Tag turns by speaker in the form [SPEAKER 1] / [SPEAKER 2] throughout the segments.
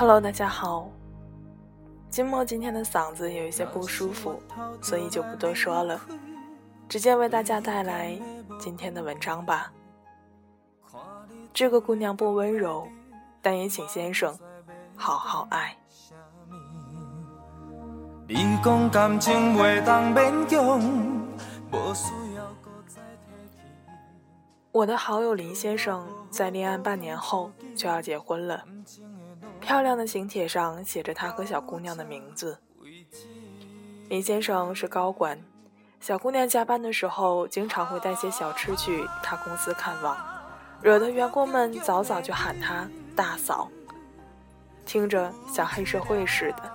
[SPEAKER 1] Hello，大家好。金墨今天的嗓子有一些不舒服，所以就不多说了，直接为大家带来今天的文章吧。这个姑娘不温柔，但也请先生好好爱。我的好友林先生在恋爱半年后就要结婚了。漂亮的请帖上写着他和小姑娘的名字。林先生是高管，小姑娘加班的时候经常会带些小吃去他公司看望，惹得员工们早早就喊他大嫂，听着像黑社会似的。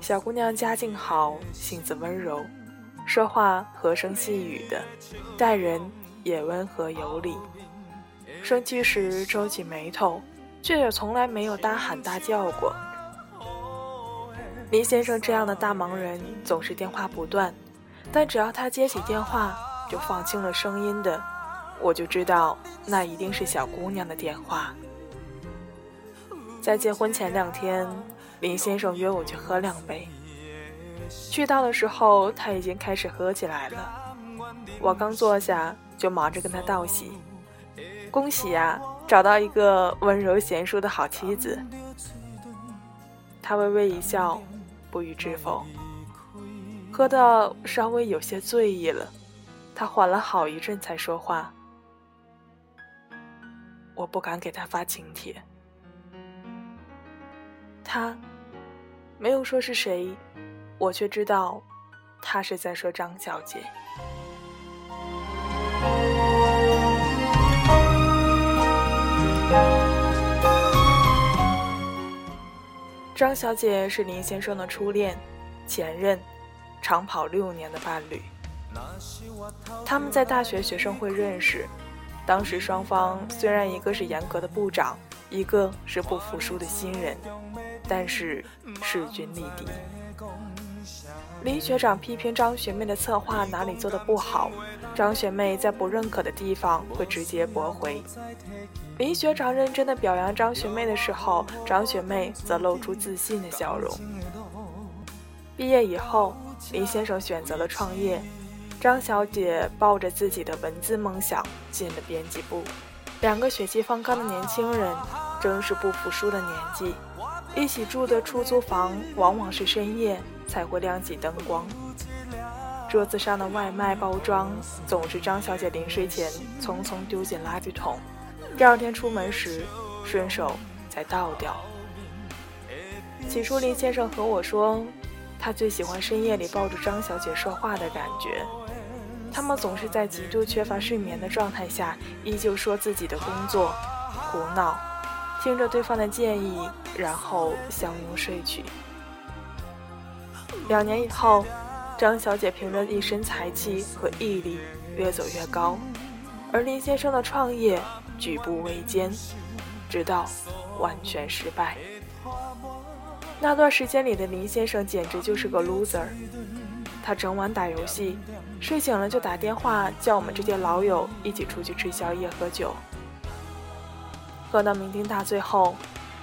[SPEAKER 1] 小姑娘家境好，性子温柔，说话和声细语的，待人也温和有礼，生气时皱起眉头。却也从来没有大喊大叫过。林先生这样的大忙人总是电话不断，但只要他接起电话，就放轻了声音的，我就知道那一定是小姑娘的电话。在结婚前两天，林先生约我去喝两杯。去到的时候，他已经开始喝起来了。我刚坐下，就忙着跟他道喜：“恭喜呀！”找到一个温柔贤淑的好妻子，他微微一笑，不予置否。喝到稍微有些醉意了，他缓了好一阵才说话。我不敢给他发请帖，他没有说是谁，我却知道，他是在说张小姐。张小姐是林先生的初恋，前任，长跑六年的伴侣。他们在大学学生会认识，当时双方虽然一个是严格的部长，一个是不服输的新人，但是势均力敌。林学长批评张学妹的策划哪里做的不好，张学妹在不认可的地方会直接驳回。林学长认真的表扬张学妹的时候，张学妹则露出自信的笑容。毕业以后，林先生选择了创业，张小姐抱着自己的文字梦想进了编辑部。两个血气方刚的年轻人，正是不服输的年纪，一起住的出租房往往是深夜才会亮起灯光。桌子上的外卖包装总是张小姐临睡前匆匆丢进垃圾桶。第二天出门时，顺手再倒掉。起初，林先生和我说，他最喜欢深夜里抱着张小姐说话的感觉。他们总是在极度缺乏睡眠的状态下，依旧说自己的工作、胡闹，听着对方的建议，然后相拥睡去。两年以后，张小姐凭着一身才气和毅力，越走越高，而林先生的创业。举步维艰，直到完全失败。那段时间里的林先生简直就是个 loser。他整晚打游戏，睡醒了就打电话叫我们这些老友一起出去吃宵夜喝酒。喝到酩酊大醉后，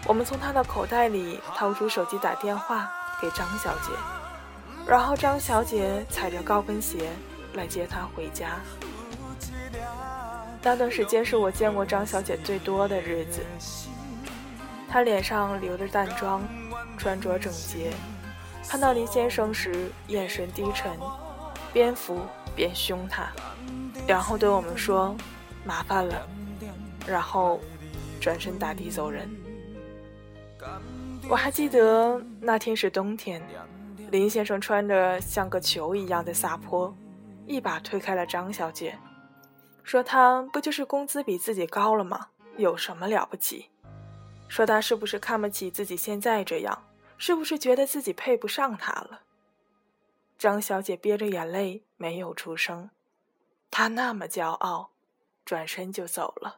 [SPEAKER 1] 我们从他的口袋里掏出手机打电话给张小姐，然后张小姐踩着高跟鞋来接他回家。那段时间是我见过张小姐最多的日子。她脸上留着淡妆，穿着整洁，看到林先生时眼神低沉，边扶边凶他，然后对我们说：“麻烦了。”然后转身打的走人。我还记得那天是冬天，林先生穿着像个球一样的撒泼，一把推开了张小姐。说他不就是工资比自己高了吗？有什么了不起？说他是不是看不起自己现在这样？是不是觉得自己配不上他了？张小姐憋着眼泪没有出声，她那么骄傲，转身就走了。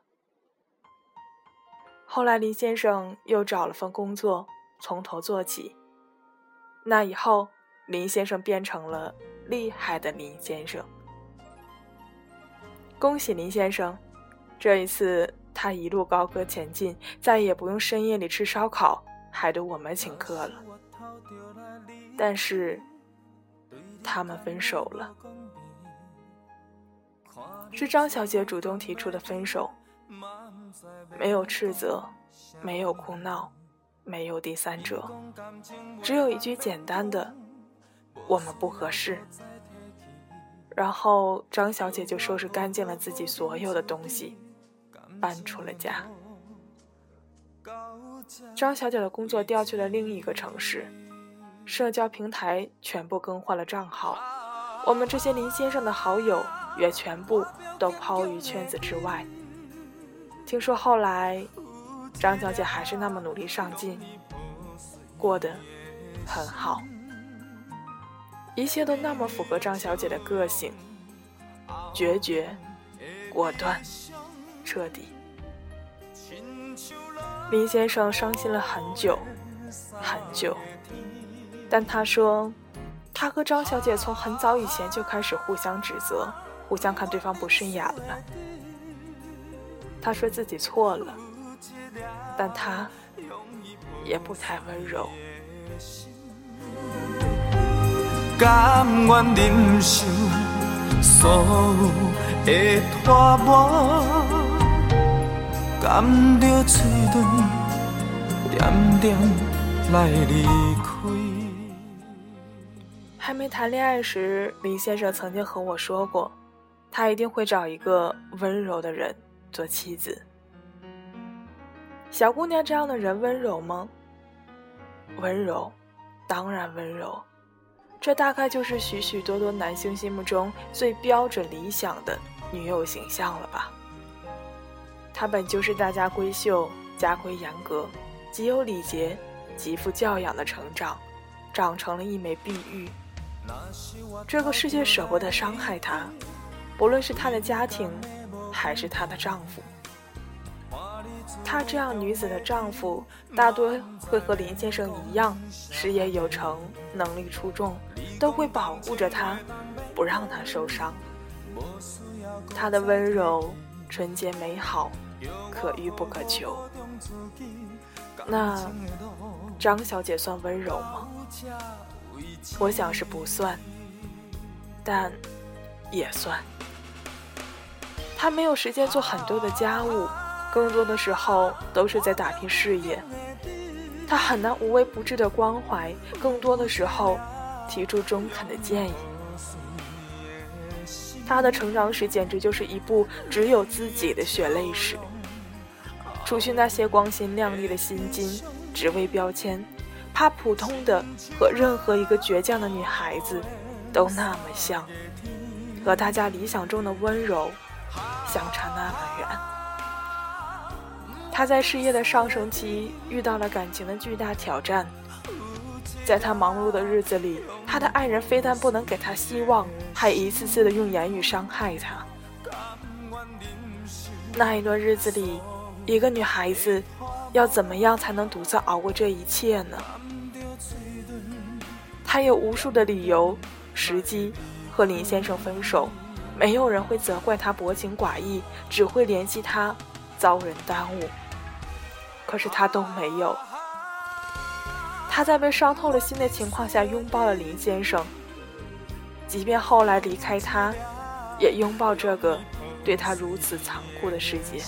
[SPEAKER 1] 后来林先生又找了份工作，从头做起。那以后，林先生变成了厉害的林先生。恭喜林先生，这一次他一路高歌前进，再也不用深夜里吃烧烤，还得我们请客了。但是，他们分手了，是张小姐主动提出的分手，没有斥责，没有哭闹，没有第三者，只有一句简单的“我们不合适”。然后张小姐就收拾干净了自己所有的东西，搬出了家。张小姐的工作调去了另一个城市，社交平台全部更换了账号，我们这些林先生的好友也全部都抛于圈子之外。听说后来，张小姐还是那么努力上进，过得很好。一切都那么符合张小姐的个性，决绝、果断、彻底。林先生伤心了很久，很久。但他说，他和张小姐从很早以前就开始互相指责，互相看对方不顺眼了。他说自己错了，但他也不太温柔。甘愿忍受所有的拖磨，甘着嘴唇点点来离开。还没谈恋爱时，林先生曾经和我说过，他一定会找一个温柔的人做妻子。小姑娘这样的人温柔吗？温柔，当然温柔。这大概就是许许多多男性心目中最标准理想的女友形象了吧？她本就是大家闺秀，家规严格，极有礼节，极富教养的成长，长成了一枚碧玉。这个世界舍不得伤害她，不论是她的家庭，还是她的丈夫。她这样女子的丈夫，大多会和林先生一样，事业有成，能力出众，都会保护着她，不让她受伤。她的温柔、纯洁、美好，可遇不可求。那张小姐算温柔吗？我想是不算，但也算。她没有时间做很多的家务。更多的时候都是在打拼事业，她很难无微不至的关怀，更多的时候提出中肯的建议。他的成长史简直就是一部只有自己的血泪史。除去那些光鲜亮丽的薪金、职位标签，怕普通的和任何一个倔强的女孩子都那么像，和大家理想中的温柔相差那么远。他在事业的上升期遇到了感情的巨大挑战，在他忙碌的日子里，他的爱人非但不能给他希望，还一次次的用言语伤害他。那一段日子里，一个女孩子要怎么样才能独自熬过这一切呢？她有无数的理由、时机和林先生分手，没有人会责怪她薄情寡义，只会怜惜她遭人耽误。可是他都没有。他在被伤透了心的情况下拥抱了林先生，即便后来离开他，也拥抱这个对他如此残酷的世界。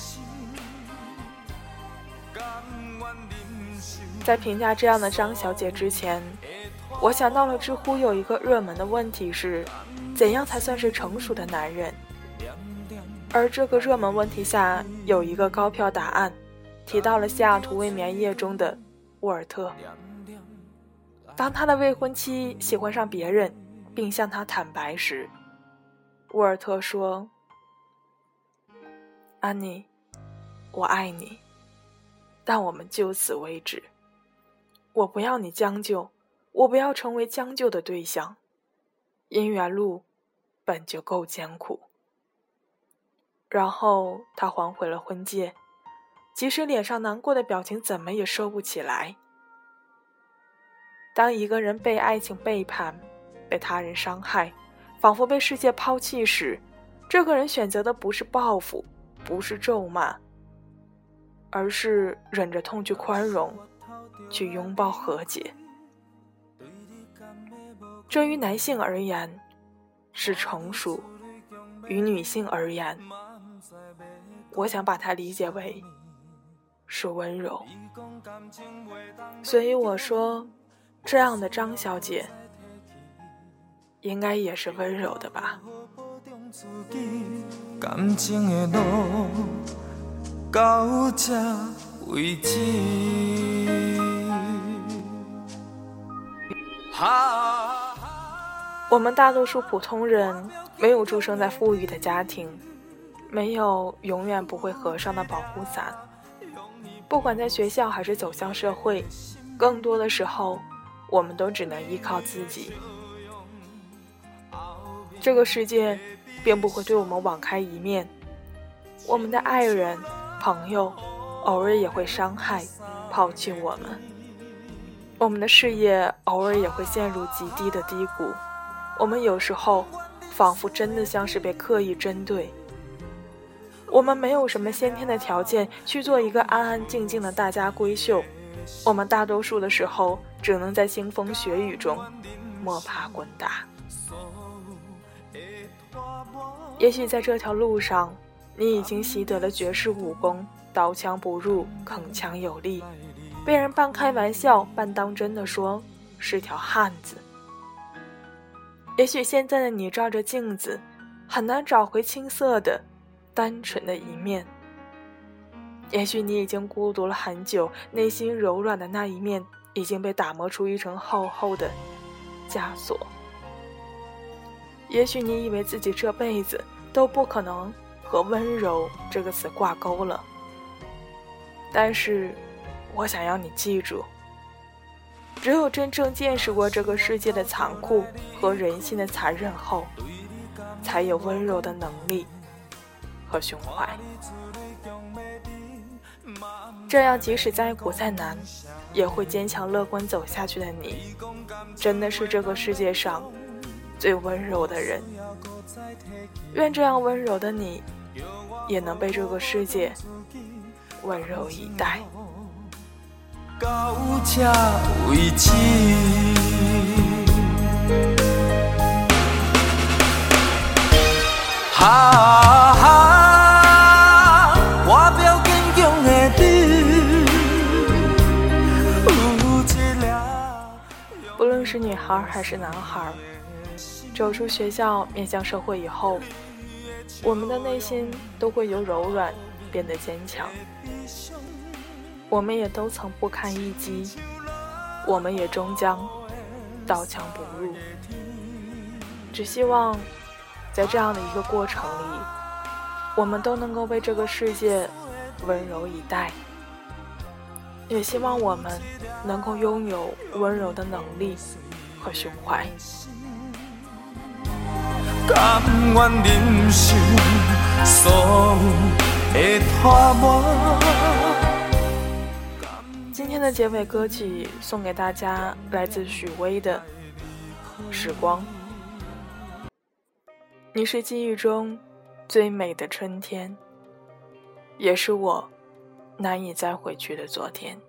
[SPEAKER 1] 在评价这样的张小姐之前，我想到了知乎有一个热门的问题是：怎样才算是成熟的男人？而这个热门问题下有一个高票答案。提到了西雅图未眠夜中的沃尔特。当他的未婚妻喜欢上别人，并向他坦白时，沃尔特说：“安妮，我爱你，但我们就此为止。我不要你将就，我不要成为将就的对象。姻缘路本就够艰苦。”然后他还回了婚戒。即使脸上难过的表情怎么也收不起来。当一个人被爱情背叛，被他人伤害，仿佛被世界抛弃时，这个人选择的不是报复，不是咒骂，而是忍着痛去宽容，去拥抱和解。这于男性而言是成熟，于女性而言，我想把它理解为是温柔。所以我说，这样的张小姐应该也是温柔的吧。我们大多数普通人没有出生在富裕的家庭，没有永远不会合上的保护伞。不管在学校还是走向社会，更多的时候，我们都只能依靠自己。这个世界并不会对我们网开一面，我们的爱人、朋友，偶尔也会伤害、抛弃我们；我们的事业偶尔也会陷入极低的低谷。我们有时候，仿佛真的像是被刻意针对。我们没有什么先天的条件去做一个安安静静的大家闺秀，我们大多数的时候只能在腥风血雨中摸爬滚打。也许在这条路上，你已经习得了绝世武功，刀枪不入，铿锵有力，被人半开玩笑半当真的说是条汉子。也许现在的你照着镜子，很难找回青涩的、单纯的一面。也许你已经孤独了很久，内心柔软的那一面已经被打磨出一层厚厚的枷锁。也许你以为自己这辈子都不可能和温柔这个词挂钩了，但是，我想要你记住。只有真正见识过这个世界的残酷和人性的残忍后，才有温柔的能力和胸怀。这样，即使再苦再难，也会坚强乐观走下去的你，真的是这个世界上最温柔的人。愿这样温柔的你，也能被这个世界温柔以待。不论是女孩还是男孩，走出学校面向社会以后，我们的内心都会由柔软变得坚强。我们也都曾不堪一击，我们也终将刀枪不入。只希望，在这样的一个过程里，我们都能够为这个世界温柔以待。也希望我们能够拥有温柔的能力和胸怀。今天的结尾歌曲送给大家，来自许巍的《时光》。你是记忆中最美的春天，也是我难以再回去的昨天。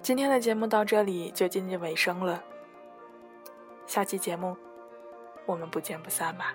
[SPEAKER 1] 今天的节目到这里就接近尾声了，下期节目我们不见不散吧。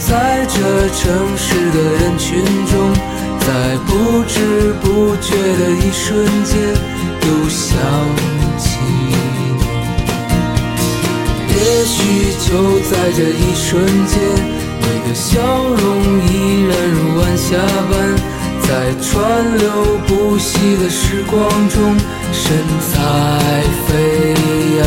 [SPEAKER 2] 在这城市的人群中，在不知不觉的一瞬间，又想起你。也许就在这一瞬间，你的笑容依然如晚霞般，在川流不息的时光中，神采飞扬。